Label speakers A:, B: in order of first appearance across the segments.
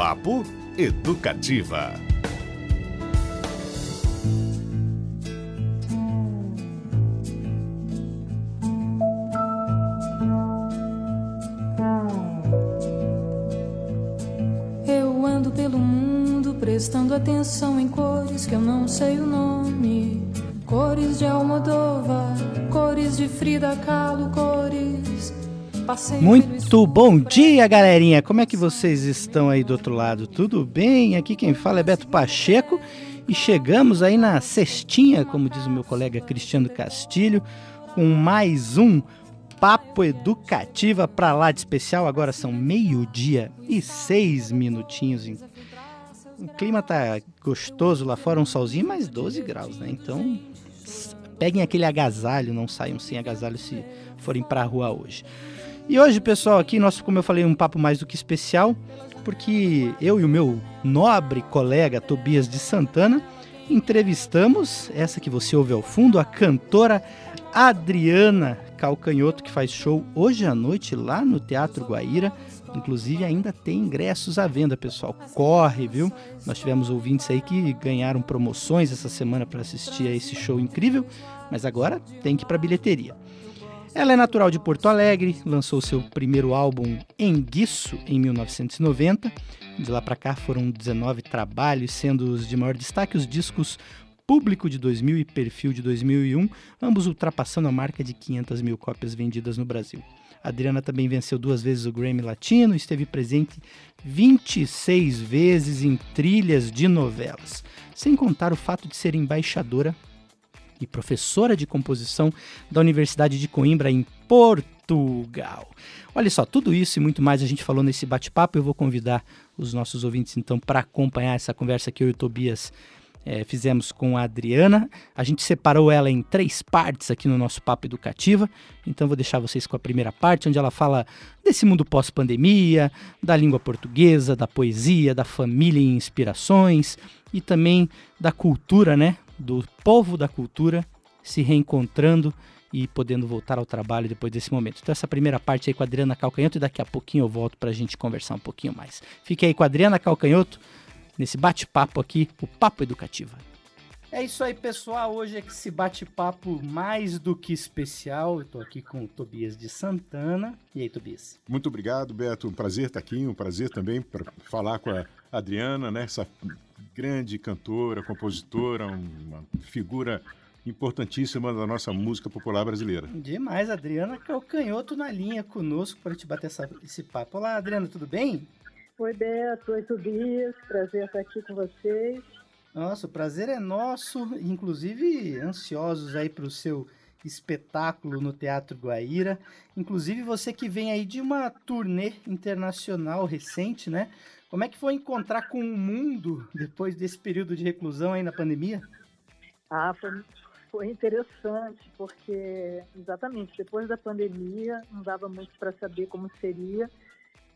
A: Papo Educativa.
B: Eu ando pelo mundo prestando atenção em cores que eu não sei o nome. Cores de Almodóvar, cores de Frida Kahlo, cores
C: muito bom dia, galerinha! Como é que vocês estão aí do outro lado? Tudo bem? Aqui quem fala é Beto Pacheco e chegamos aí na cestinha, como diz o meu colega Cristiano Castilho, com mais um Papo Educativa para lá de especial. Agora são meio-dia e seis minutinhos. O clima tá gostoso lá fora, um solzinho, mais 12 graus, né? Então peguem aquele agasalho, não saiam sem agasalho se forem para a rua hoje. E hoje, pessoal, aqui nós, como eu falei, um papo mais do que especial, porque eu e o meu nobre colega Tobias de Santana entrevistamos essa que você ouve ao fundo, a cantora Adriana Calcanhoto, que faz show hoje à noite lá no Teatro Guaíra. Inclusive ainda tem ingressos à venda, pessoal. Corre, viu? Nós tivemos ouvintes aí que ganharam promoções essa semana para assistir a esse show incrível, mas agora tem que ir para bilheteria. Ela é natural de Porto Alegre, lançou seu primeiro álbum Enguiço em 1990. De lá para cá foram 19 trabalhos, sendo os de maior destaque os discos Público de 2000 e Perfil de 2001, ambos ultrapassando a marca de 500 mil cópias vendidas no Brasil. Adriana também venceu duas vezes o Grammy Latino e esteve presente 26 vezes em trilhas de novelas, sem contar o fato de ser embaixadora e professora de composição da Universidade de Coimbra, em Portugal. Olha só, tudo isso e muito mais a gente falou nesse bate-papo. Eu vou convidar os nossos ouvintes então para acompanhar essa conversa que eu e o Tobias é, fizemos com a Adriana. A gente separou ela em três partes aqui no nosso Papo Educativa. Então vou deixar vocês com a primeira parte, onde ela fala desse mundo pós-pandemia, da língua portuguesa, da poesia, da família e inspirações e também da cultura, né? Do povo da cultura se reencontrando e podendo voltar ao trabalho depois desse momento. Então essa primeira parte aí com a Adriana Calcanhoto e daqui a pouquinho eu volto para a gente conversar um pouquinho mais. Fique aí com a Adriana Calcanhoto nesse bate-papo aqui, o Papo Educativa. É isso aí, pessoal. Hoje é esse bate-papo mais do que especial. Eu estou aqui com o Tobias de Santana. E aí, Tobias?
D: Muito obrigado, Beto. Um prazer estar aqui. Um prazer também para falar com a Adriana, né? Essa grande cantora, compositora, uma figura importantíssima da nossa música popular brasileira.
C: Demais, Adriana Calcanhoto na linha conosco para te bater essa, esse papo. Olá, Adriana, tudo bem?
E: Oi, Beto. Oi, Tobias. Prazer estar aqui com vocês.
C: Nossa, o prazer é nosso, inclusive ansiosos aí para o seu espetáculo no Teatro Guaíra. Inclusive você que vem aí de uma turnê internacional recente, né? Como é que foi encontrar com o mundo depois desse período de reclusão aí na pandemia?
E: Ah, foi, foi interessante, porque exatamente depois da pandemia não dava muito para saber como seria,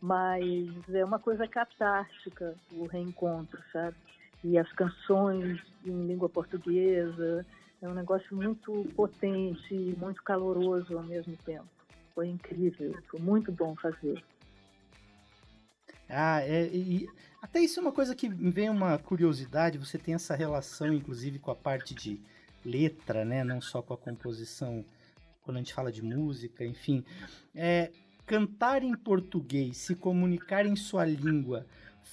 E: mas é uma coisa catártica o reencontro, sabe? E as canções em língua portuguesa, é um negócio muito potente, muito caloroso ao mesmo tempo. Foi incrível, foi muito bom fazer.
C: Ah, é, e até isso é uma coisa que vem uma curiosidade. Você tem essa relação, inclusive, com a parte de letra, né? Não só com a composição, quando a gente fala de música, enfim. É, cantar em português, se comunicar em sua língua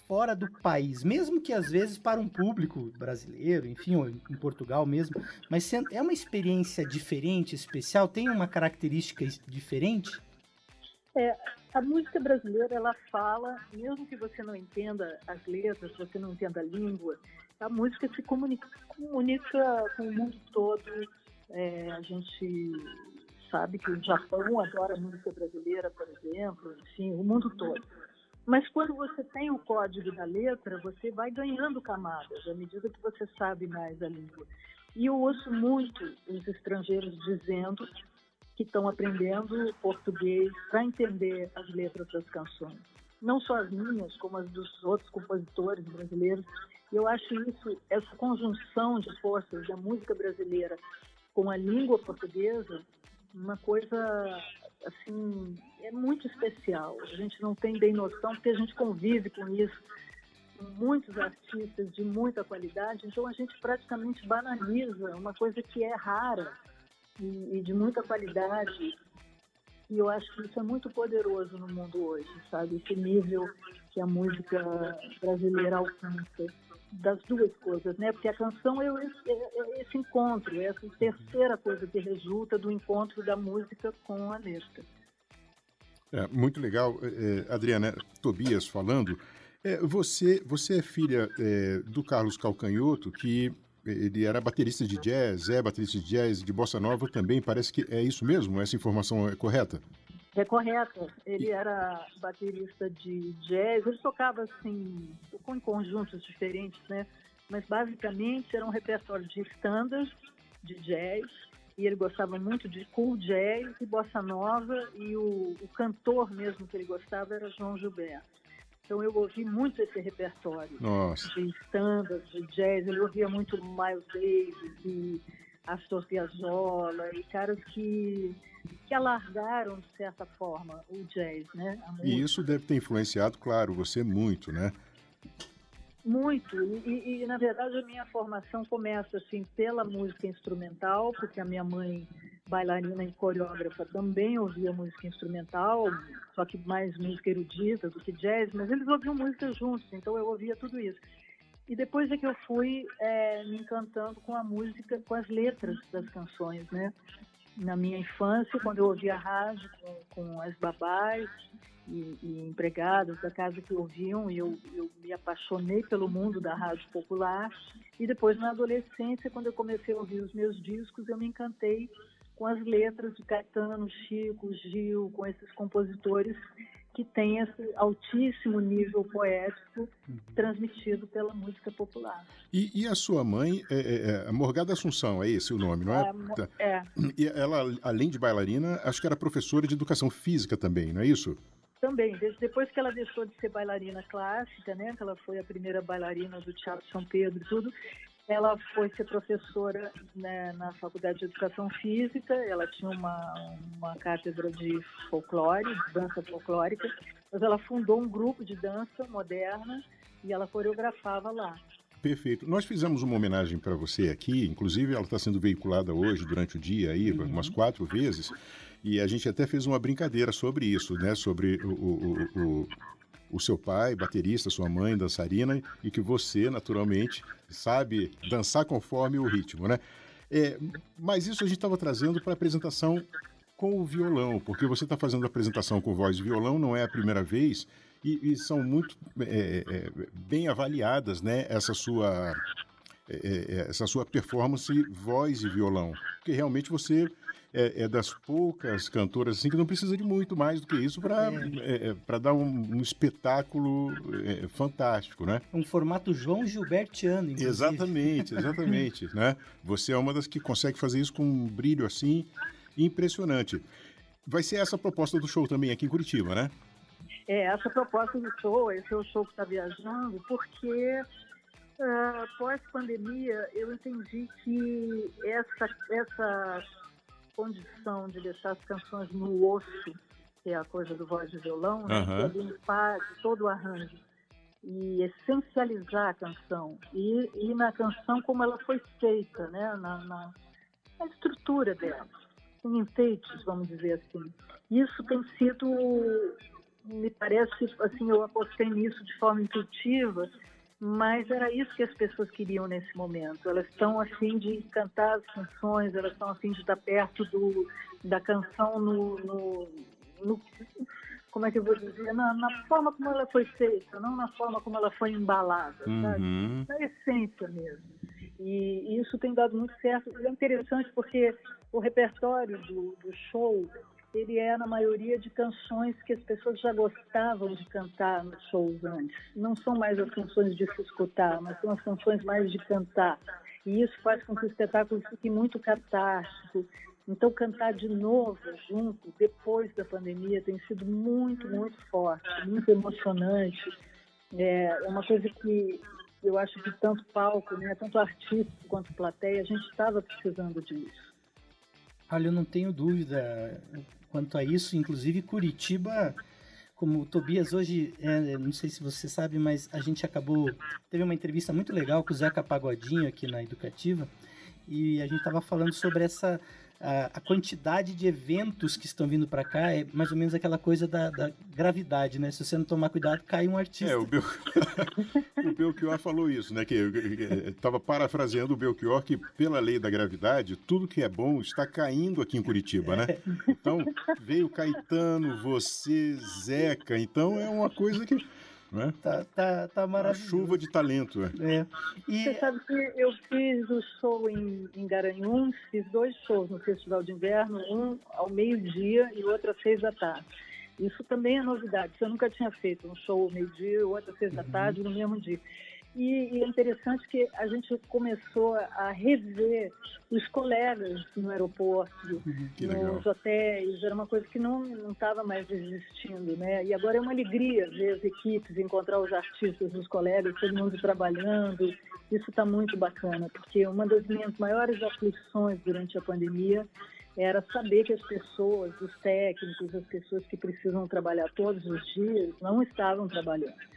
C: fora do país, mesmo que às vezes para um público brasileiro, enfim, ou em Portugal mesmo, mas é uma experiência diferente, especial, tem uma característica diferente?
E: É, a música brasileira, ela fala, mesmo que você não entenda as letras, você não entenda a língua, a música se comunica, comunica com o mundo todo. É, a gente sabe que o Japão adora a música brasileira, por exemplo, enfim, o mundo todo. Mas quando você tem o código da letra, você vai ganhando camadas à medida que você sabe mais a língua. E eu ouço muito os estrangeiros dizendo que estão aprendendo português para entender as letras das canções. Não só as minhas, como as dos outros compositores brasileiros. E eu acho isso, essa conjunção de forças da música brasileira com a língua portuguesa, uma coisa assim é muito especial. A gente não tem bem noção porque a gente convive com isso muitos artistas de muita qualidade, então a gente praticamente banaliza uma coisa que é rara e, e de muita qualidade. E eu acho que isso é muito poderoso no mundo hoje, sabe? Esse nível que a música brasileira alcança das duas coisas, né? Porque a canção é esse, é, é esse encontro, é essa terceira coisa que resulta do encontro da música com a letra.
D: É, muito legal, é, é Adriana Tobias falando. É, você, você é filha é, do Carlos Calcanhoto, que ele era baterista de jazz, é baterista de jazz, de bossa nova também. Parece que é isso mesmo? Essa informação é correta?
E: É correta. Ele era baterista de jazz. Ele tocava assim, com conjuntos diferentes, né? Mas basicamente era um repertório de standards de jazz e ele gostava muito de cool jazz e bossa nova e o, o cantor mesmo que ele gostava era João Gilberto. Então eu ouvi muito esse repertório
D: Nossa.
E: de standards, de jazz. Ele ouvia muito Miles Davis e Astor Piazzolla e caras que, que alargaram, de certa forma, o jazz, né?
D: E isso deve ter influenciado, claro, você muito, né?
E: Muito, e, e, na verdade a minha formação começa assim pela música instrumental, porque a minha mãe, bailarina e coreógrafa, também ouvia música instrumental, só que mais música erudita do que jazz, mas eles ouviam música juntos, então eu ouvia tudo isso. E depois é que eu fui é, me encantando com a música, com as letras das canções, né? Na minha infância, quando eu ouvia rádio com, com as babás, e, e empregados da casa que ouviam eu, eu me apaixonei pelo mundo da rádio popular. E depois, na adolescência, quando eu comecei a ouvir os meus discos, eu me encantei com as letras de Caetano, Chico, Gil, com esses compositores que têm esse altíssimo nível poético uhum. transmitido pela música popular.
D: E, e a sua mãe, é, é, é, Morgada Assunção, é esse o nome, não é?
E: É. é.
D: E ela, além de bailarina, acho que era professora de educação física também, não é isso?
E: Também, depois que ela deixou de ser bailarina clássica, né, que ela foi a primeira bailarina do Teatro São Pedro e tudo, ela foi ser professora né, na Faculdade de Educação Física, ela tinha uma, uma cátedra de folclore, dança folclórica, mas ela fundou um grupo de dança moderna e ela coreografava lá.
D: Perfeito. Nós fizemos uma homenagem para você aqui, inclusive ela está sendo veiculada hoje durante o dia aí, uhum. umas quatro vezes. E a gente até fez uma brincadeira sobre isso, né? Sobre o, o, o, o seu pai, baterista, sua mãe, dançarina, e que você, naturalmente, sabe dançar conforme o ritmo, né? É, mas isso a gente estava trazendo para a apresentação com o violão, porque você está fazendo a apresentação com voz e violão, não é a primeira vez, e, e são muito é, é, bem avaliadas, né? Essa sua, é, é, essa sua performance voz e violão, porque realmente você é, é, das poucas cantoras assim que não precisa de muito mais do que isso para é. é, é dar um, um espetáculo é, fantástico, né?
C: Um formato João Gilbertiano, inclusive.
D: Exatamente, exatamente, né? Você é uma das que consegue fazer isso com um brilho assim impressionante. Vai ser essa a proposta do show também aqui em Curitiba, né?
E: É, essa proposta do show, esse é o show que está viajando, porque uh, pós-pandemia eu entendi que essa, essa condição de deixar as canções no osso, que é a coisa do voz de violão, né? Uhum. de limpar todo o arranjo e essencializar a canção e, e na canção como ela foi feita, né? na, na, na estrutura dela, em enfeites, vamos dizer assim. Isso tem sido, me parece, assim, eu apostei nisso de forma intuitiva mas era isso que as pessoas queriam nesse momento. Elas estão afim de cantar as canções, elas estão afim de estar perto do, da canção no, no, no como é que eu vou dizer, na, na, forma como ela foi feita, não na forma como ela foi embalada, uhum. sabe? Na essência mesmo. E, e, isso tem dado muito certo. É interessante porque o repertório do, do show ele é na maioria de canções que as pessoas já gostavam de cantar nos shows antes. Não são mais as canções de se escutar, mas são as canções mais de cantar. E isso faz com que o espetáculo fique muito catártico. Então, cantar de novo junto, depois da pandemia, tem sido muito, muito forte, muito emocionante. É uma coisa que eu acho que tanto palco, né, tanto artista quanto plateia, a gente estava precisando disso.
C: Olha, eu não tenho dúvida quanto a isso. Inclusive, Curitiba, como o Tobias hoje, é, não sei se você sabe, mas a gente acabou. Teve uma entrevista muito legal com o Zeca Pagodinho aqui na Educativa, e a gente estava falando sobre essa a, quantidade de eventos que estão vindo para cá é mais ou menos aquela coisa da, da, gravidade, né? Se você não tomar cuidado, cai um artista.
D: É, o, Bel... o Belchior falou isso, né? Que estava parafraseando o Belchior que, pela lei da gravidade, tudo que é bom está caindo aqui em Curitiba, né? Então, veio Caetano, você, Zeca, então é uma coisa que né?
C: Tá, tá, tá maravilhoso.
D: chuva de talento.
E: É. é. E... Você sabe que eu fiz o show em, em Garanhuns, fiz dois shows no Festival de Inverno, um ao meio-dia e outro às seis da tarde. Isso também é novidade. Eu nunca tinha feito um show ao meio-dia e outro às seis da uhum. tarde no mesmo dia. E, e, é interessante que a gente começou a rever os colegas no aeroporto,
D: uhum,
E: nos hotéis, era uma coisa que não estava mais existindo, né? E agora é uma alegria ver as equipes, encontrar os artistas, os colegas, todo mundo trabalhando. Isso está muito bacana, porque uma das minhas maiores aflições durante a pandemia era saber que as pessoas, os técnicos, as pessoas que precisam trabalhar todos os dias, não estavam trabalhando.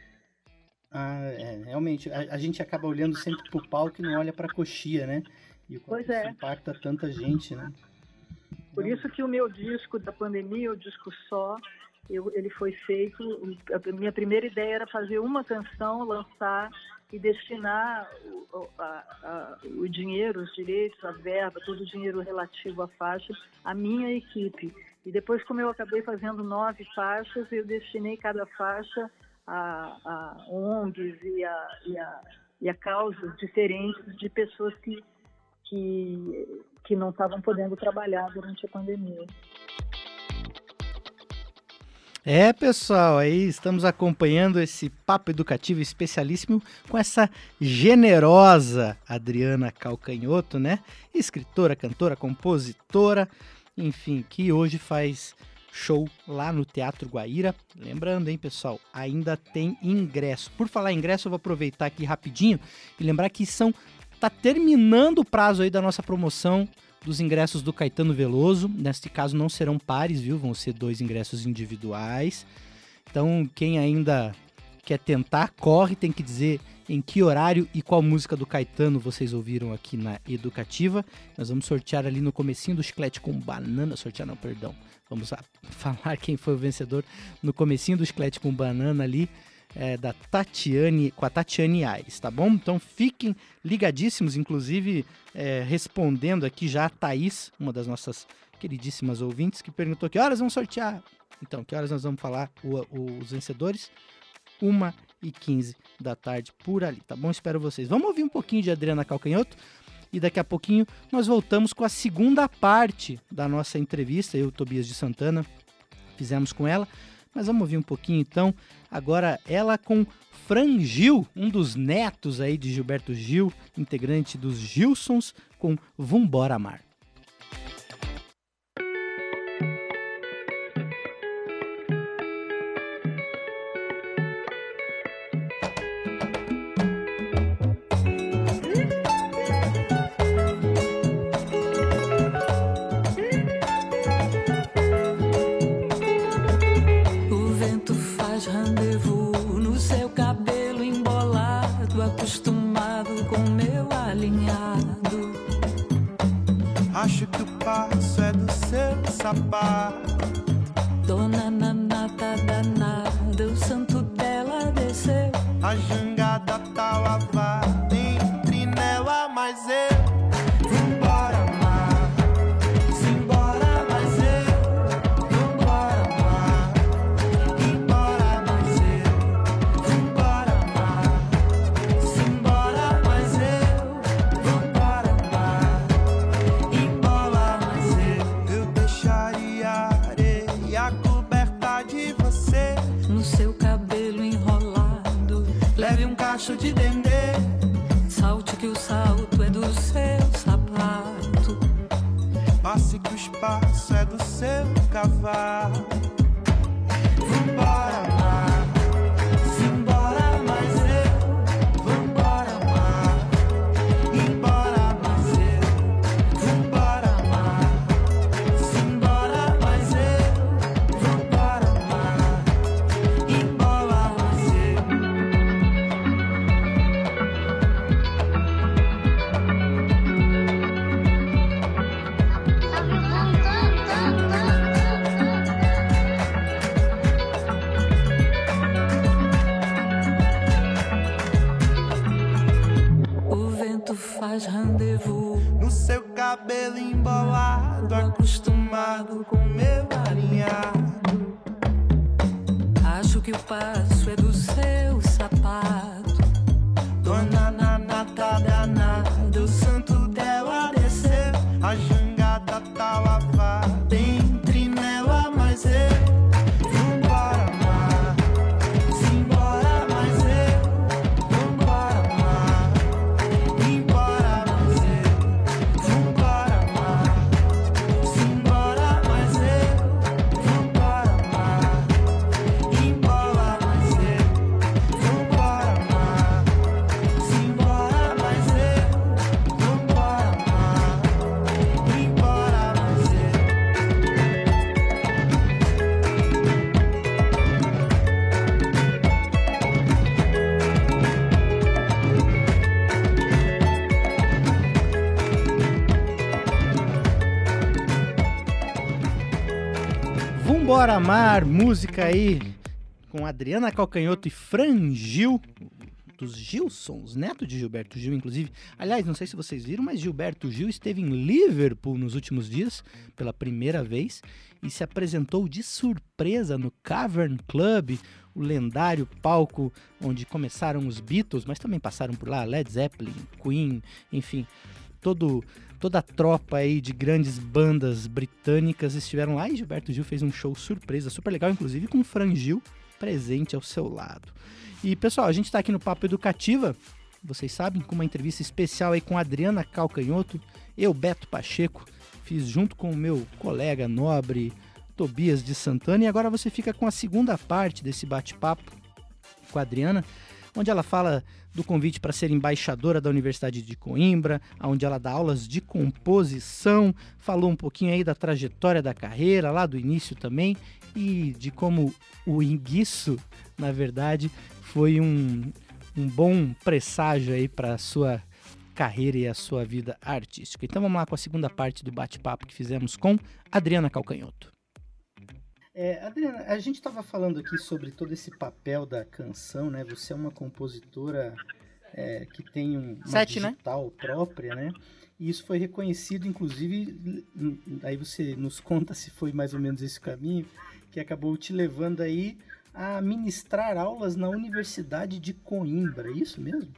C: Ah, é, realmente, a, a, gente acaba olhando sempre pro palco e não olha pra coxia, né? E
E: pois é.
C: impacta tanta gente, né?
E: Por isso que o meu disco da pandemia, o disco só, eu, ele foi feito. A minha primeira ideia era fazer uma canção, lançar e destinar o, a, a, o dinheiro, os direitos, a verba, todo o dinheiro relativo à faixa, à minha equipe. E depois, como eu acabei fazendo nove faixas, eu destinei cada faixa a, a ONGs e a, e, a, e a causas diferentes de pessoas que, que, que não estavam podendo trabalhar durante a pandemia.
C: É, pessoal, aí estamos acompanhando esse papo educativo especialíssimo com essa generosa Adriana Calcanhoto, né? Escritora, cantora, compositora, enfim, que hoje faz show lá no Teatro Guaíra. Lembrando, hein, pessoal, ainda tem ingresso. Por falar em ingresso, eu vou aproveitar aqui rapidinho e lembrar que são tá terminando o prazo aí da nossa promoção dos ingressos do Caetano Veloso. Neste caso não serão pares, viu? Vão ser dois ingressos individuais. Então, quem ainda quer tentar, corre, tem que dizer em que horário e qual música do Caetano vocês ouviram aqui na Educativa. Nós vamos sortear ali no comecinho do chiclete com banana, sortear não, perdão. Vamos falar quem foi o vencedor no comecinho do chiclete com banana ali. É, da Tatiane, com a Tatiane Aires, tá bom? Então fiquem ligadíssimos, inclusive é, respondendo aqui já a Thaís, uma das nossas queridíssimas ouvintes, que perguntou que horas vamos sortear. Então, que horas nós vamos falar o, o, os vencedores? Uma e 15 da tarde por ali, tá bom? Espero vocês. Vamos ouvir um pouquinho de Adriana Calcanhoto e daqui a pouquinho nós voltamos com a segunda parte da nossa entrevista. Eu, Tobias de Santana, fizemos com ela. Mas vamos ouvir um pouquinho então. Agora ela com Fran Gil, um dos netos aí de Gilberto Gil, integrante dos Gilsons, com Vambora Mar.
F: Bye. Vambora Mar,
C: música aí com Adriana Calcanhoto e Fran Gil, dos Gilsons, neto de Gilberto Gil, inclusive. Aliás, não sei se vocês viram, mas Gilberto Gil esteve em Liverpool nos últimos dias, pela primeira vez, e se apresentou de surpresa no Cavern Club, o lendário palco onde começaram os Beatles, mas também passaram por lá Led Zeppelin, Queen, enfim, todo toda a tropa aí de grandes bandas britânicas estiveram lá e Gilberto Gil fez um show surpresa, super legal, inclusive com o Fran Gil presente ao seu lado. E pessoal, a gente está aqui no Papo Educativa, vocês sabem, com uma entrevista especial aí com Adriana Calcanhoto, eu, Beto Pacheco, fiz junto com o meu colega nobre Tobias de Santana, e agora você fica com a segunda parte desse bate-papo com a Adriana, onde ela fala do convite para ser embaixadora da Universidade de Coimbra, onde ela dá aulas de composição, falou um pouquinho aí da trajetória da carreira, lá do início também, e de como o enguiço, na verdade, foi um, um bom presságio aí para a sua carreira e a sua vida artística. Então vamos lá com a segunda parte do bate-papo que fizemos com Adriana Calcanhoto. É, Adriana, a gente estava falando aqui sobre todo esse papel da canção, né? Você é uma compositora é, que tem um, uma
G: Sete, né?
C: digital própria, né? E isso foi reconhecido, inclusive, aí você nos conta se foi mais ou menos esse caminho, que acabou te levando aí a ministrar aulas na Universidade de Coimbra, é isso mesmo?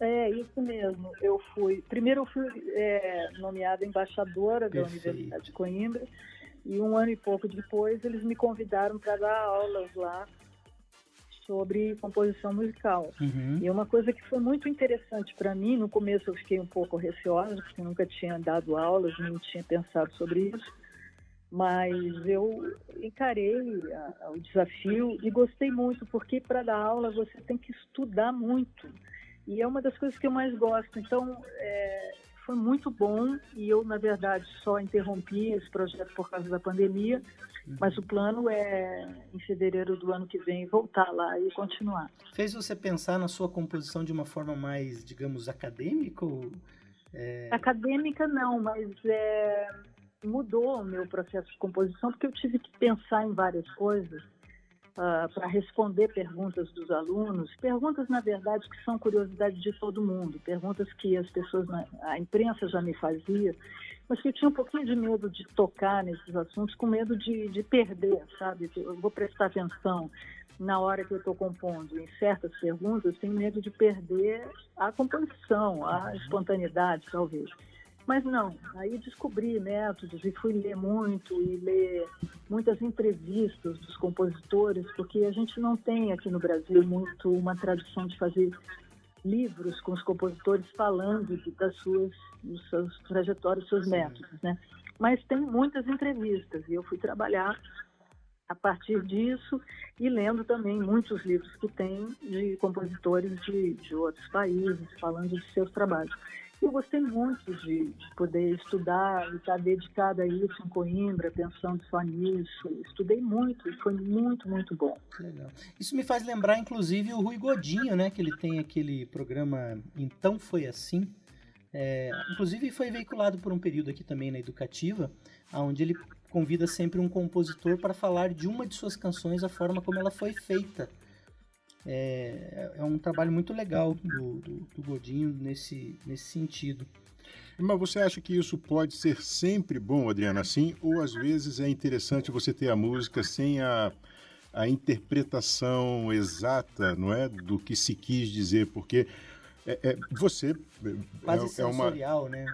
E: É, isso mesmo. Eu fui. Primeiro eu fui é, nomeada embaixadora da
C: Perfeito.
E: Universidade de Coimbra. E um ano e pouco depois eles me convidaram para dar aulas lá sobre composição musical.
C: Uhum.
E: E uma coisa que foi muito interessante para mim, no começo eu fiquei um pouco receosa, porque nunca tinha dado aulas, nem tinha pensado sobre isso, mas eu encarei a- a- o desafio e gostei muito, porque para dar aula você tem que estudar muito. E é uma das coisas que eu mais gosto. Então, é, foi muito bom e eu, na verdade, só interrompi esse projeto por causa da pandemia, mas o plano é, em fevereiro do ano que vem, voltar lá e continuar.
C: Fez você pensar na sua composição de uma forma mais, digamos, acadêmica? Ou, é,
E: Acadêmica não, mas é, mudou o meu processo de composição porque eu tive que pensar em várias coisas para responder perguntas dos alunos, perguntas na verdade que são curiosidade de todo mundo, perguntas que as pessoas, na, a imprensa já me fazia, mas que eu tinha um pouquinho de medo de tocar nesses assuntos, com medo de, de perder, sabe? Eu vou prestar atenção na hora que eu estou compondo em certas perguntas, tenho medo de perder a composição, a espontaneidade, talvez. Mas não, aí descobri métodos e fui ler muito e ler muitas entrevistas dos compositores, porque a gente não tem aqui no Brasil muito uma tradição de fazer livros com os compositores falando de- das suas, dos seus trajetórias, dos seus métodos, né? Mas tem muitas entrevistas e eu fui trabalhar a partir disso e lendo também muitos livros que tem de compositores de, de outros países falando de seus trabalhos. Eu gostei muito de, de poder estudar e estar dedicada a isso em Coimbra, pensando só nisso. Estudei muito e foi muito, muito bom.
C: Legal. Isso me faz lembrar, inclusive, o Rui Godinho, né? Que ele tem aquele programa Então Foi Assim. É, inclusive foi veiculado por um período aqui também na Educativa, onde ele convida sempre um compositor para falar de uma de suas canções, a forma como ela foi feita. É, é um trabalho muito legal do, do, do Godinho nesse, nesse sentido.
D: Mas você acha que isso pode ser sempre bom, Adriana, assim? Ou às vezes é interessante você ter a música sem a, a interpretação exata, não é? Do que se quis dizer, porque é, é, você
C: Quase
D: é, é uma
C: sensorial, né?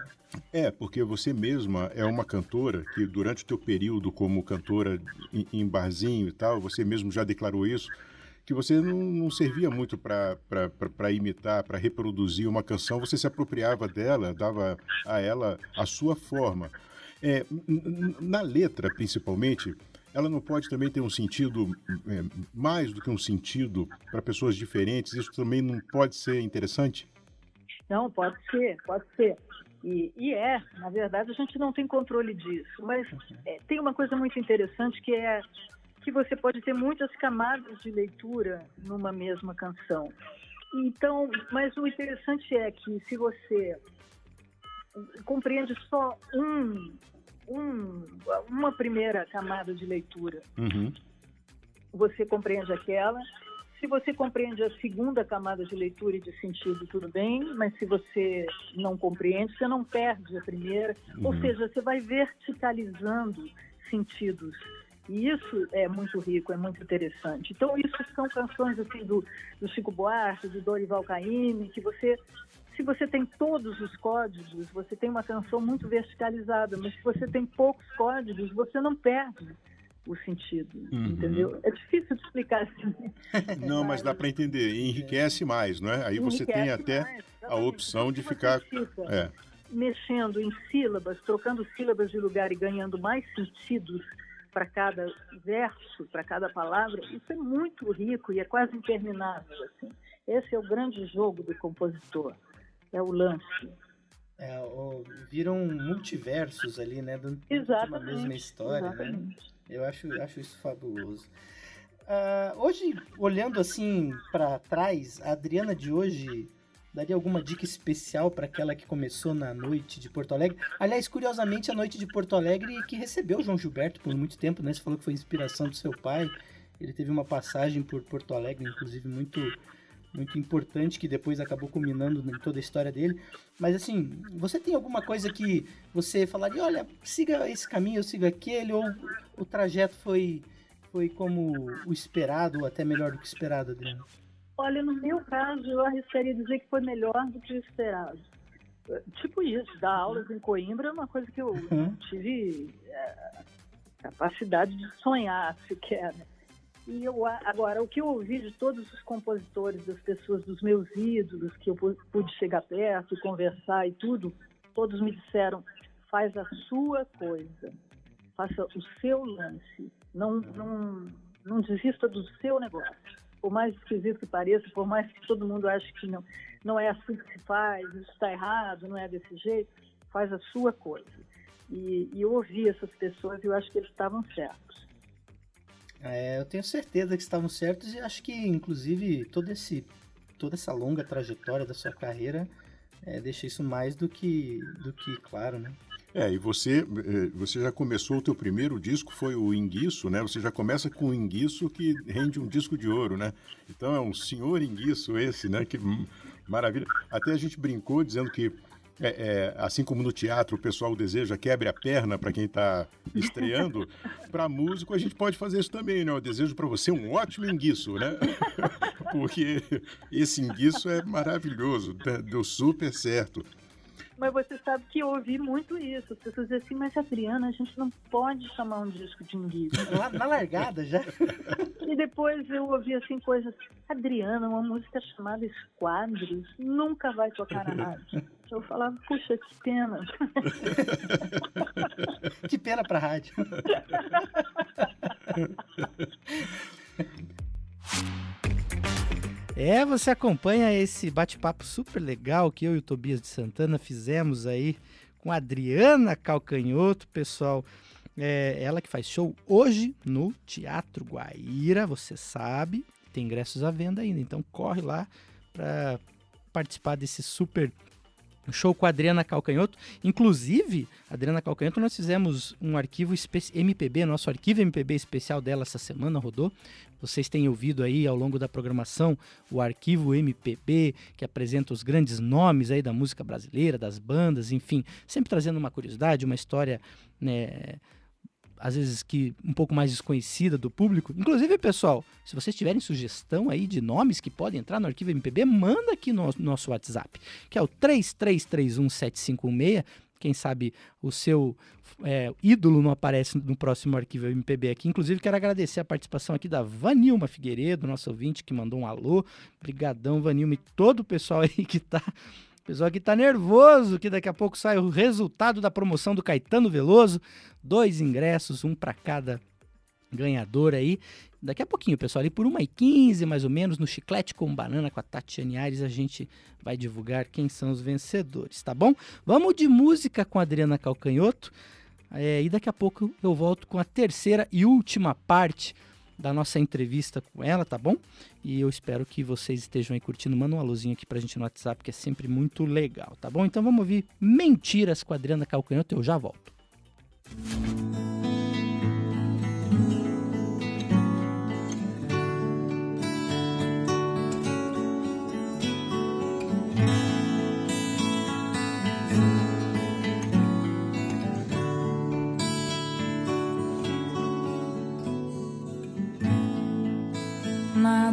D: é, porque você mesma é uma cantora que durante o teu período como cantora em, em barzinho e tal, você mesmo já declarou isso, que você não, não servia muito para imitar, para reproduzir uma canção, você se apropriava dela, dava a ela a sua forma. É, na letra, principalmente, ela não pode também ter um sentido é, mais do que um sentido para pessoas diferentes? Isso também não pode ser interessante?
E: Não, pode ser, pode ser. E, e é, na verdade, a gente não tem controle disso. Mas é, tem uma coisa muito interessante que é que você pode ter muitas camadas de leitura numa mesma canção. Então, mas o interessante é que se você compreende só um, um, uma primeira camada de leitura
D: Uhum.
E: você compreende aquela. Se você compreende a segunda camada de leitura e de sentido, tudo bem, mas se você não compreende, você não perde a primeira. Ou
D: Uhum.
E: seja, você vai verticalizando sentidos. E isso é muito rico, é muito interessante. Então, isso são canções assim do, do Chico Buarque, do Dorival Caymmi, que você, se você tem todos os códigos, você tem uma canção muito verticalizada, mas se você tem poucos códigos, você não perde o sentido,
D: Uhum.
E: entendeu? É difícil de explicar assim.
D: Não, mas dá para entender. Enriquece mais, não é? Aí você tem
E: Enriquece
D: até
E: mais,
D: a opção de ficar.
E: fica
D: É.
E: mexendo em sílabas, trocando sílabas de lugar e ganhando mais sentidos para cada verso, para cada palavra, isso é muito rico e é quase interminável. Assim. Esse é o grande jogo do compositor, é o lance.
C: É, o- viram multiversos ali, né? De uma
E: Exatamente.
C: mesma história, né?
E: exatamente.
C: Eu acho, acho isso fabuloso. Ah, hoje, olhando assim para trás, a Adriana de hoje daria alguma dica especial para aquela que começou na noite de Porto Alegre? Aliás, curiosamente, a noite de Porto Alegre que recebeu João Gilberto por muito tempo, né? Você falou que foi inspiração do seu pai. Ele teve uma passagem por Porto Alegre, inclusive muito muito importante que depois acabou culminando em toda a história dele. Mas assim, você tem alguma coisa que você falaria, olha, siga esse caminho, eu sigo aquele, ou o trajeto foi, foi como o esperado, ou até melhor do que esperado, Adriano?
E: Olha, no meu caso, eu arriscaria dizer que foi melhor do que o esperado. Tipo isso, dar aulas em Coimbra é uma coisa que eu
C: Uhum.
E: tive é, capacidade de sonhar sequer. né? E eu, agora, o que eu ouvi de todos os compositores, das pessoas, dos meus ídolos, que eu pu- pude chegar perto e conversar e tudo, todos me disseram: faz a sua coisa, faça o seu lance, não, não, não desista do seu negócio. Por mais esquisito que pareça, por mais que todo mundo ache que não, não é assim que se faz, isso está errado, não é desse jeito, faz a sua coisa. E, e eu ouvi essas pessoas e eu acho que eles estavam certos.
C: É, eu tenho certeza que estavam certos e acho que, inclusive, todo esse, toda essa longa trajetória da sua carreira é, deixa isso mais do que, do que claro, né?
D: É, e você, eh, você já começou o teu primeiro disco, foi o Inguiço, né? Você já começa com o Inguiço que rende um disco de ouro, né? Então é um senhor Inguiço esse, né? Que maravilha. Até a gente brincou dizendo que, é, é, assim como no teatro o pessoal deseja quebre a perna para quem está estreando, para músico a gente pode fazer isso também, né? Eu desejo para você um ótimo Inguiço, né? Porque esse Inguiço é maravilhoso, né? deu super certo.
E: Mas você sabe que eu ouvi muito isso. As pessoas dizem assim, mas Adriana, a gente não pode chamar um disco de Inguiço.
C: Na, na largada já.
E: E depois eu ouvi assim coisas, Adriana, uma música chamada Esquadros, nunca vai tocar na rádio. Eu falava, puxa, que pena.
C: Que pena pra rádio. É, você acompanha esse bate-papo super legal que eu e o Tobias de Santana fizemos aí com a Adriana Calcanhoto, pessoal. É, ela que faz show hoje no Teatro Guaíra, você sabe, tem ingressos à venda ainda, então corre lá para participar desse super um show com a Adriana Calcanhoto. Inclusive, Adriana Calcanhoto, nós fizemos um arquivo MPB, nosso arquivo MPB especial dela essa semana rodou. Vocês têm ouvido aí ao longo da programação o arquivo MPB, que apresenta os grandes nomes aí da música brasileira, das bandas, enfim, sempre trazendo uma curiosidade, uma história, né, às vezes que um pouco mais desconhecida do público. Inclusive, pessoal, se vocês tiverem sugestão aí de nomes que podem entrar no arquivo MPB, manda aqui no nosso WhatsApp, que é o 33317516. Quem sabe o seu é, ídolo não aparece no próximo arquivo MPB aqui. Inclusive, quero agradecer a participação aqui da Vanilma Figueiredo, nosso ouvinte, que mandou um alô. Obrigadão, Vanilma, e todo o pessoal aí que está pessoal aqui tá nervoso que daqui a pouco sai o resultado da promoção do Caetano Veloso. Dois ingressos, um para cada ganhador aí. Daqui a pouquinho, pessoal, ali por 1h15 mais ou menos, no Chiclete com Banana com a Tatiane Aires, a gente vai divulgar quem são os vencedores, tá bom? Vamos de música com a Adriana Calcanhoto. É, e daqui a pouco eu volto com a terceira e última parte da nossa entrevista com ela, tá bom? E eu espero que vocês estejam aí curtindo. Manda um alôzinho aqui pra gente no WhatsApp, que é sempre muito legal, tá bom? Então vamos ouvir Mentiras com a Adriana Calcanhoto, eu já volto. Música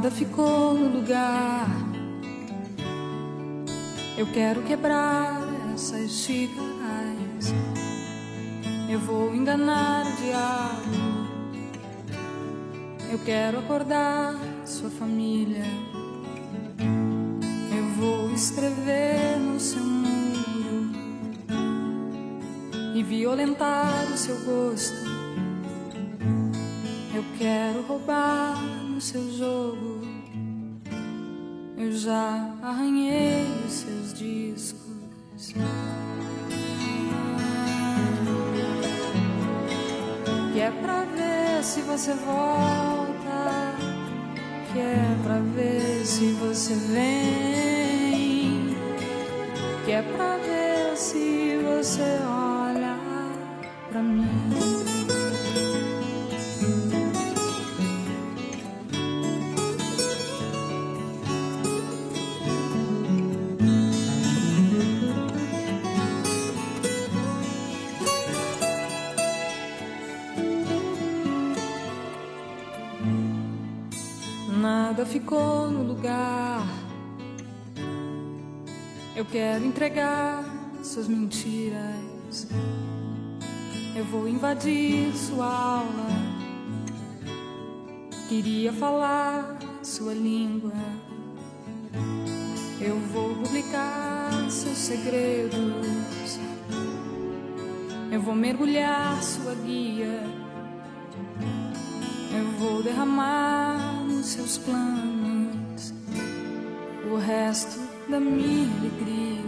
B: nada ficou no lugar. Eu quero quebrar essas xícaras. Eu vou enganar o diabo. Eu quero acordar sua família. Eu vou escrever no seu muro e violentar o seu gosto. Eu quero roubar no seu jogo. Eu já arranhei os seus discos. Que é pra ver se você volta. Que é pra ver se você vem. Que é pra ver se você olha pra mim. Eu quero entregar suas mentiras. Eu vou invadir sua aula. Queria falar sua língua. Eu vou publicar seus segredos. Eu vou mergulhar sua guia. Eu vou derramar seus planos, o resto da minha alegria.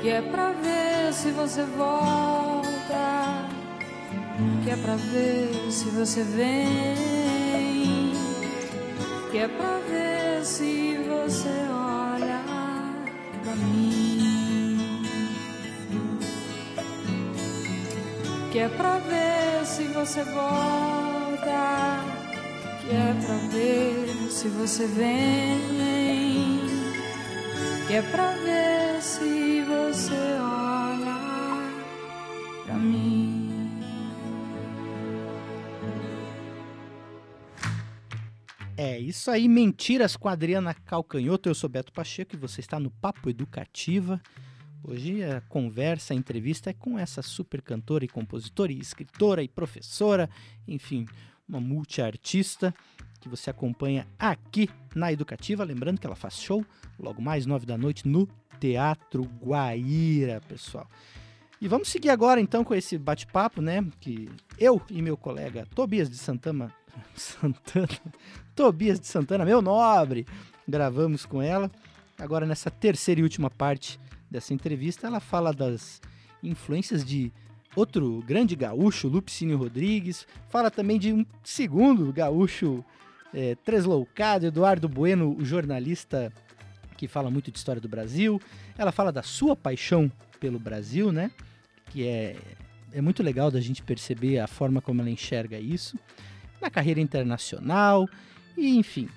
B: Que é pra ver se você volta, que é pra ver se você vem, que é pra ver se você olha pra mim. que é pra ver se você volta, que é pra ver se você vem, que é pra ver se você olha pra mim.
C: É isso aí, mentiras com a Adriana Calcanhoto. Eu sou Beto Pacheco e você está no Papo Educativa. Hoje a conversa, a entrevista é com essa super cantora e compositora e escritora e professora, enfim, uma multiartista que você acompanha aqui na Educativa. Lembrando que ela faz show logo mais nove da noite no Teatro Guaíra, pessoal. E vamos seguir agora então com esse bate-papo, né? Que eu e meu colega Tobias de Santana, Santana, Tobias de Santana, meu nobre, gravamos com ela. Agora nessa terceira e última parte dessa entrevista, ela fala das influências de outro grande gaúcho, Lupicínio Rodrigues, fala também de um segundo gaúcho é, Tresloucado, Eduardo Bueno, o jornalista que fala muito de história do Brasil. Ela fala da sua paixão pelo Brasil, né? Que é, é muito legal da gente perceber a forma como ela enxerga isso. Na carreira internacional, e enfim,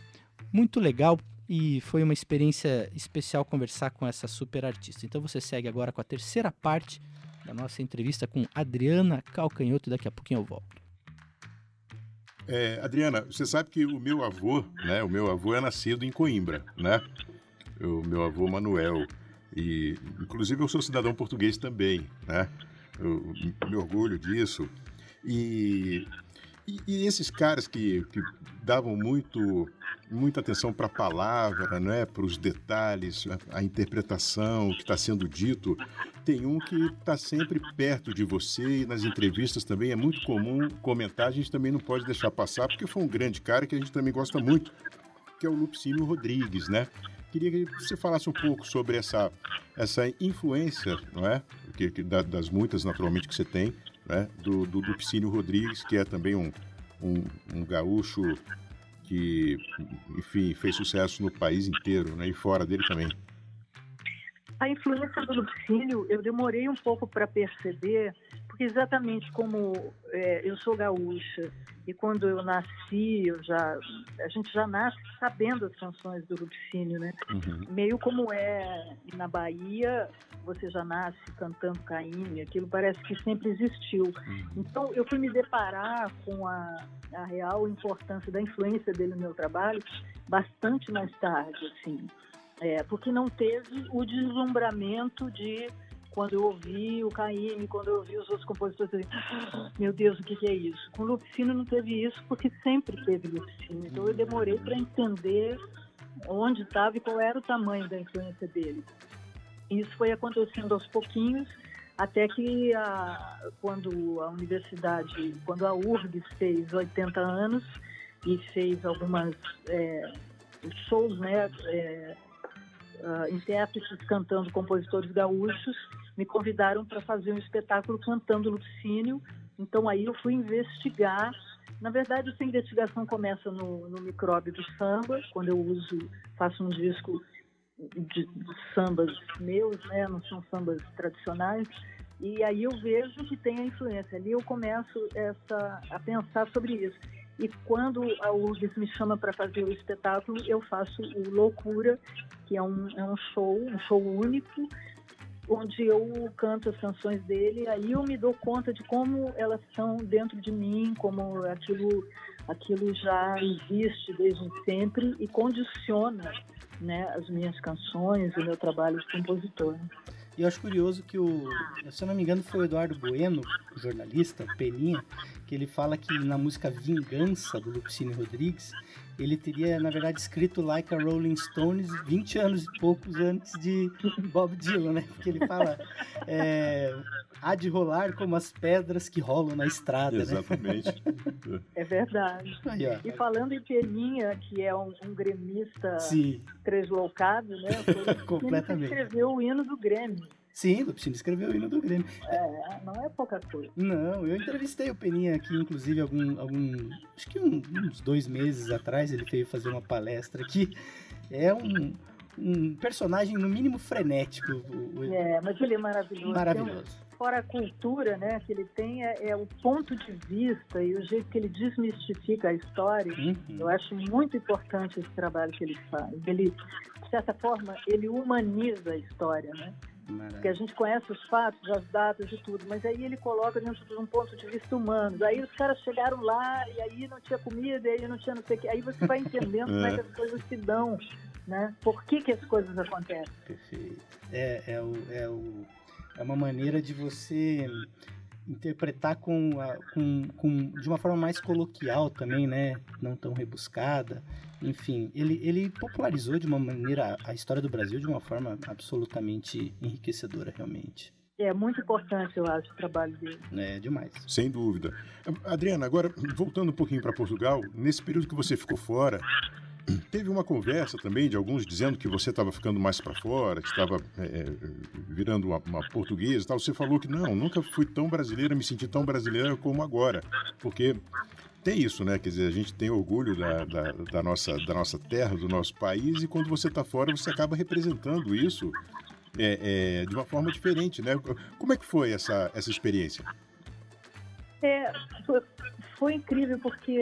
C: muito legal e foi uma experiência especial conversar com essa super artista. Então você segue agora com a terceira parte da nossa entrevista com Adriana Calcanhoto. Daqui a pouquinho eu volto.
D: É, Adriana, você sabe que o meu avô, né? O meu avô é nascido em Coimbra, né? O meu avô Manuel. E, inclusive, eu sou cidadão português também, né? Eu, me orgulho disso. E, e, e esses caras que, que davam muito muita atenção para a palavra, né, para os detalhes, a, a interpretação que está sendo dito. Tem um que está sempre perto de você e nas entrevistas também é muito comum comentar. A gente também não pode deixar passar porque foi um grande cara que a gente também gosta muito, que é o Lupicínio Rodrigues, né? Queria que você falasse um pouco sobre essa, essa influência, não é? Que, que das muitas, naturalmente, que você tem, né? Do, do Lupicínio Rodrigues, que é também um, um, um gaúcho que, enfim, fez sucesso no país inteiro, né? E fora dele também.
E: A influência do Lupicínio, eu demorei um pouco para perceber, porque exatamente como é, eu sou gaúcha e quando eu nasci, eu já, a gente já nasce sabendo as canções do Lupicínio, né? Uhum. Meio como é na Bahia, você já nasce cantando Caíme, aquilo parece que sempre existiu. Uhum. Então eu fui me deparar com a, a real importância da influência dele no meu trabalho bastante mais tarde, assim. É, porque não teve o deslumbramento de quando eu ouvi o Caíme, quando eu ouvi os outros compositores, eu disse, meu Deus, o que, é isso? Com Lupicino não teve isso, porque sempre teve Lupicino. Então eu demorei para entender onde estava e qual era o tamanho da influência dele. Isso foi acontecendo aos pouquinhos, até que a, quando a universidade, quando a URGS fez 80 anos e fez algumas é, shows, né, é, uh, intérpretes cantando compositores gaúchos, me convidaram para fazer um espetáculo cantando Lucínio. Então aí eu fui investigar. Na verdade, essa investigação começa no, no micróbio do samba, quando eu uso, faço um disco de, de sambas meus, né? Não são sambas tradicionais. E aí eu vejo que tem a influência. Ali eu começo essa, a pensar sobre isso. E quando a URGS me chama para fazer o espetáculo, eu faço o Loucura, que é um, é um show, um show único, onde eu canto as canções dele, aí eu me dou conta de como elas são dentro de mim, como aquilo, aquilo já existe desde sempre e condiciona né, as minhas canções, o meu trabalho de compositor.
C: E eu acho curioso que o, se eu não me engano, foi o Eduardo Bueno, jornalista, Peninha, que ele fala que na música Vingança, do Lupicínio Rodrigues, ele teria, na verdade, escrito Like a Rolling Stones 20 anos e poucos antes de Bob Dylan, né? Porque ele fala é, há de rolar como as pedras que rolam na estrada,
D: Exatamente.
E: Né? É verdade. Aí, e falando em Peninha, que é um, um gremista Sim. tresloucado, né?
C: Completamente.
E: Ele escreveu o hino do Grêmio.
C: Sim, o Lupicínio escreveu o hino do Grêmio.
E: É, não é pouca coisa.
C: Não, eu entrevistei o Peninha aqui, inclusive, algum, algum acho que um, uns dois meses atrás, ele veio fazer uma palestra aqui. É um, um personagem, no mínimo, frenético.
E: É, mas ele é maravilhoso.
C: Maravilhoso.
E: fora a cultura né, que ele tem, é, é, o ponto de vista e o jeito que ele desmistifica a história. Uhum. Eu acho muito importante esse trabalho que ele faz. Ele, de certa forma, ele humaniza a história, né? Porque a gente conhece os fatos, as datas e tudo, mas aí ele coloca dentro de um ponto de vista humano. Aí os caras chegaram lá e aí não tinha comida, e aí não tinha não sei o que. Aí você vai entendendo como é que as coisas se dão, né? Por que, que as coisas acontecem.
C: Perfeito. É, é, o, é, o, é uma maneira de você interpretar com, a, com, com, de uma forma mais coloquial também, né? Não tão rebuscada. Enfim, ele, ele popularizou de uma maneira a história do Brasil de uma forma absolutamente enriquecedora, realmente.
E: É muito importante, eu acho, o trabalho dele.
C: É demais.
D: Sem dúvida. Adriana, agora voltando um pouquinho para Portugal, nesse período que você ficou fora, Teve uma conversa também de alguns dizendo que você estava ficando mais para fora, que estava é, virando uma, uma, portuguesa e tal. Você falou que não, nunca fui tão brasileira, me senti tão brasileira como agora. Porque tem isso, né? Quer dizer, a gente tem orgulho da, da, da nossa, da nossa terra, do nosso país, e quando você está fora, você acaba representando isso é, é, de uma forma diferente, né? Como é que foi essa, essa experiência?
E: É, foi, foi incrível porque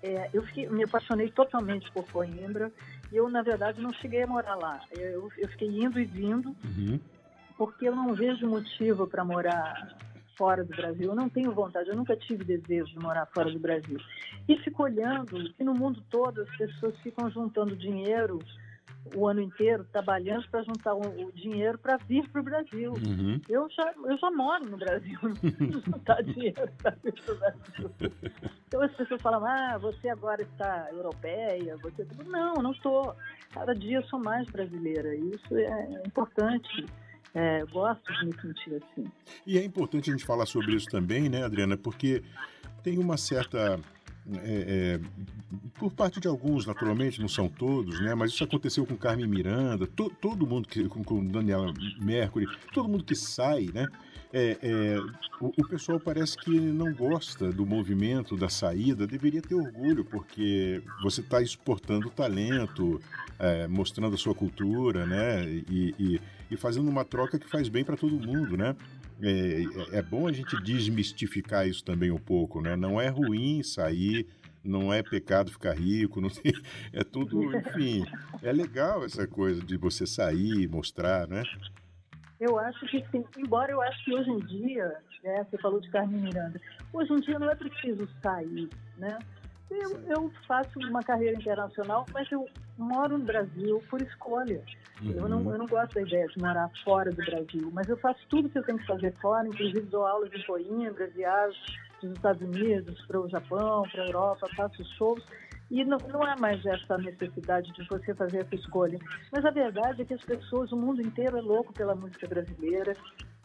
E: é, eu fiquei, me apaixonei totalmente por Coimbra e eu, na verdade, não cheguei a morar lá. Eu, eu fiquei indo e vindo
D: Uhum.
E: porque eu não vejo motivo para morar fora do Brasil. Eu não tenho vontade, eu nunca tive desejo de morar fora do Brasil. E fico olhando que no mundo todo as pessoas ficam juntando dinheiro o ano inteiro, trabalhando para juntar o, dinheiro para vir para o Brasil.
D: Uhum.
E: Eu já, eu já moro no Brasil, não preciso juntar dinheiro para vir para o Brasil. Então as pessoas falam, ah, você agora está europeia, você. Não, não estou. Cada dia eu sou mais brasileira. e Isso é importante. É, gosto de me sentir assim.
D: E é importante a gente falar sobre isso também, né, Adriana? Porque tem uma certa. é, é, por parte de alguns, naturalmente, não são todos, né? Mas isso aconteceu com Carmen Miranda, to- todo mundo que. com, com Daniela Mercury, todo mundo que sai, né? É, é, o, o pessoal parece que não gosta do movimento, da saída, deveria ter orgulho, porque você está exportando talento, é, mostrando a sua cultura, né? E, e- e fazendo uma troca que faz bem para todo mundo, né? É, é bom a gente desmistificar isso também um pouco, né? Não é ruim sair, não é pecado ficar rico, não tem, é tudo, enfim, é legal essa coisa de você sair, mostrar, né?
E: Eu acho que sim, embora eu acho que hoje em dia, né, você falou de Carmen Miranda, hoje em dia não é preciso sair, né? Eu, eu faço uma carreira internacional, mas eu moro no Brasil por escolha. Eu, não, eu não gosto da ideia de morar fora do Brasil, mas eu faço tudo que eu tenho que fazer fora, inclusive dou aulas em Coimbra, viajo dos Estados Unidos para o Japão, para a Europa, faço shows. E não, não há mais essa necessidade de você fazer essa escolha. Mas a verdade é que as pessoas, o mundo inteiro é louco pela música brasileira.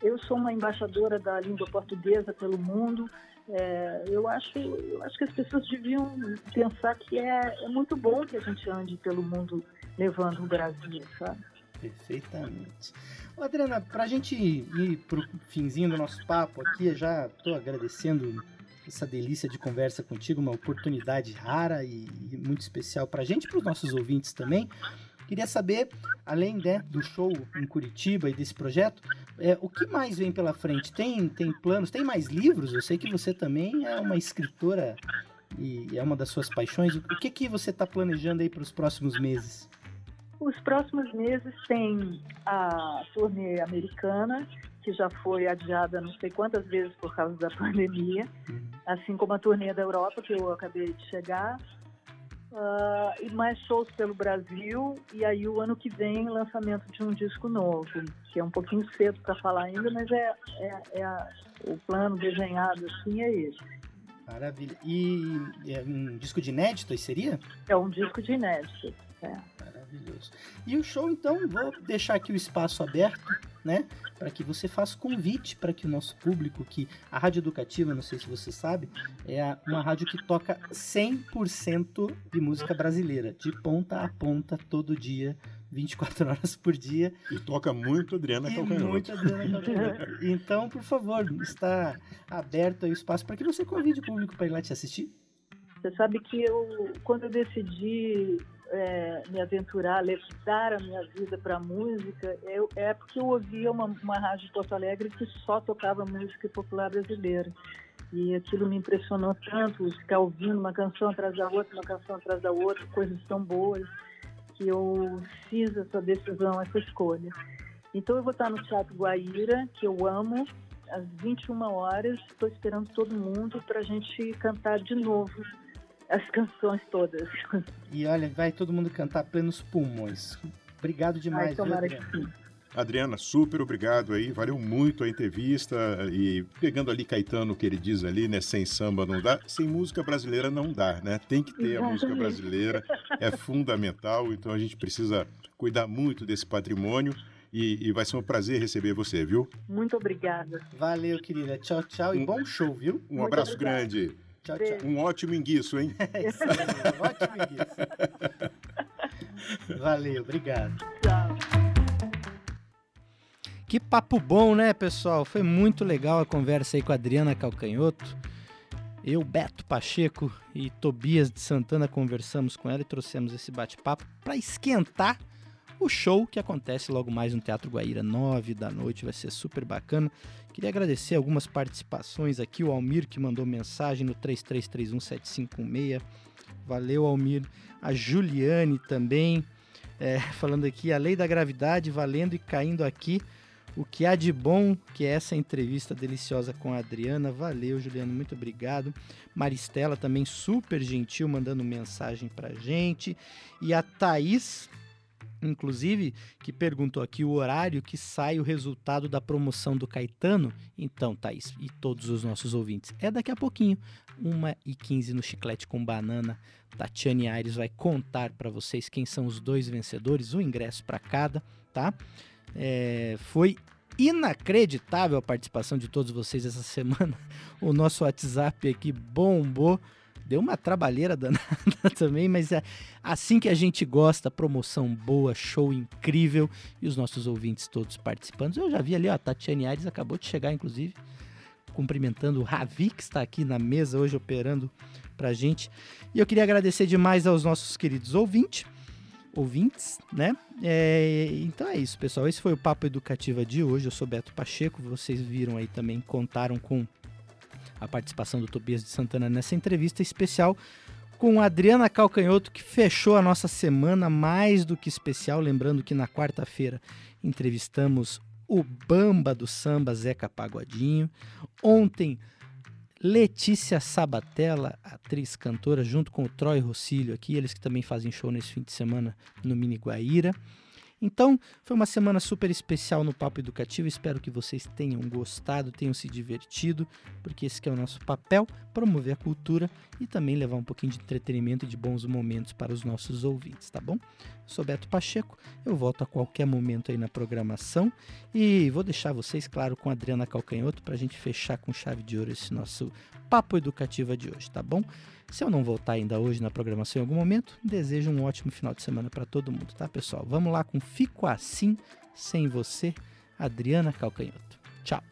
E: Eu sou uma embaixadora da língua portuguesa pelo mundo. É, eu, acho, eu acho que as pessoas deviam pensar que é, é muito bom que a gente ande pelo mundo levando o Brasil, sabe?
G: Perfeitamente. Ô, Adriana, pra gente ir pro finzinho do nosso papo aqui, eu já tô agradecendo essa delícia de conversa contigo, uma oportunidade rara e, muito especial pra gente e pros nossos ouvintes também. Queria saber, além né, do show em Curitiba e desse projeto, é, o que mais vem pela frente? Tem, tem planos? Tem mais livros? Eu sei que você também é uma escritora e é uma das suas paixões. O que, que você está planejando aí para os próximos meses?
E: Os próximos meses tem a turnê americana, que já foi adiada não sei quantas vezes por causa da pandemia, assim como a turnê da Europa, que eu acabei de chegar, ah, e mais shows pelo Brasil, e aí o ano que vem lançamento de um disco novo, que é um pouquinho cedo para falar ainda, mas é, é, é a- o plano desenhado assim é esse.
G: Maravilha. E é um disco de inéditos seria?
E: É um disco de inédito. É.
G: Maravilhoso. E o show, então, vou deixar aqui o espaço aberto, né? Para que você faça convite para que o nosso público, que a Rádio Educativa, não sei se você sabe, é a- uma rádio que toca 100% de música brasileira, de ponta a ponta, todo dia, 24 horas por dia.
D: E toca muito Adriana
G: E
D: Calcanhoto.
G: muito Adriana Calcanhoto. Então, por favor, está aberto aí o espaço para que você convide o público para ir lá te assistir.
E: Você sabe que eu, quando eu decidi é, me aventurar, levar a minha vida para a música, eu, é porque eu ouvia uma, uma rádio de Porto Alegre que só tocava música popular brasileira. E aquilo me impressionou tanto, ficar ouvindo uma canção atrás da outra, uma canção atrás da outra, coisas tão boas, que eu fiz essa decisão, essa escolha. Então eu vou estar no Teatro Guaíra, que eu amo, às 21 horas. Estou esperando todo mundo para a gente cantar de novo as canções todas.
G: E olha, vai todo mundo cantar plenos pulmões. Obrigado demais,
E: Ai,
G: Adriana?
D: Adriana, super obrigado aí, valeu muito a entrevista e pegando ali Caetano que ele diz ali, né, sem samba não dá, sem música brasileira não dá, né? Tem que ter a música
E: Exatamente.
D: brasileira, é fundamental, então a gente precisa cuidar muito desse patrimônio e, e vai ser um prazer receber você, viu?
E: Muito obrigada.
G: Valeu, querida. Tchau, tchau e
D: Um-
G: bom show, viu?
D: Um
E: Muito
D: abraço
E: obrigada.
D: grande,
G: Tchau, tchau.
D: Um ótimo enguiço, hein?
G: É isso aí. Ótimo isso. Valeu, obrigado.
E: Tchau.
G: Que papo bom, né, pessoal? Foi muito legal a conversa aí com a Adriana Calcanhoto.
C: Eu, Beto Pacheco e Tobias de Santana conversamos com ela e trouxemos esse bate-papo para esquentar o show que acontece logo mais no Teatro Guaíra, 9 da noite, vai ser super bacana. Queria agradecer algumas participações aqui, o Almir que mandou mensagem no 33317516. Valeu, Almir. A Juliane também, é, falando aqui, a lei da gravidade valendo e caindo aqui o que há de bom que é essa entrevista deliciosa com a Adriana. Valeu, Juliano, muito obrigado. Maristela também super gentil, mandando mensagem pra gente. E a Thaís, inclusive, que perguntou aqui o horário que sai o resultado da promoção do Caetano. Então, Thaís, e todos os nossos ouvintes, é daqui a pouquinho, 1h15 no Chiclete com Banana. Tatiane Aires vai contar para vocês quem são os dois vencedores, um ingresso para cada, tá? É, foi inacreditável a participação de todos vocês essa semana. O nosso WhatsApp aqui bombou. Deu uma trabalheira danada também, mas é assim que a gente gosta, promoção boa, show incrível e os nossos ouvintes todos participando. Eu já vi ali, ó, a Tatiane Aires acabou de chegar, inclusive, cumprimentando o Ravi, que está aqui na mesa hoje operando pra gente. E eu queria agradecer demais aos nossos queridos ouvintes ouvintes, né? É, então é isso, pessoal. Esse foi o Papo Educativa de hoje. Eu sou Beto Pacheco. Vocês viram aí também, contaram com a participação do Tobias de Santana nessa entrevista especial com a Adriana Calcanhoto, que fechou a nossa semana mais do que especial. Lembrando que na quarta-feira entrevistamos o Bamba do Samba, Zeca Pagodinho. Ontem Letícia Sabatella, atriz, cantora, junto com o Troy Rossílio aqui, eles que também fazem show nesse fim de semana no Mini Guaíra. Então, foi uma semana super especial no Papo Educativo. Espero que vocês tenham gostado, tenham se divertido, porque esse é o nosso papel, promover a cultura e também levar um pouquinho de entretenimento e de bons momentos para os nossos ouvintes, tá bom? sou Beto Pacheco, eu volto a qualquer momento aí na programação e vou deixar vocês, claro, com a Adriana Calcanhoto para a gente fechar com chave de ouro esse nosso Papo Educativa de hoje, tá bom? Se eu não voltar ainda hoje na programação em algum momento, desejo um ótimo final de semana para todo mundo, tá, pessoal? Vamos lá com Fico Assim, Sem Você, Adriana Calcanhoto. Tchau!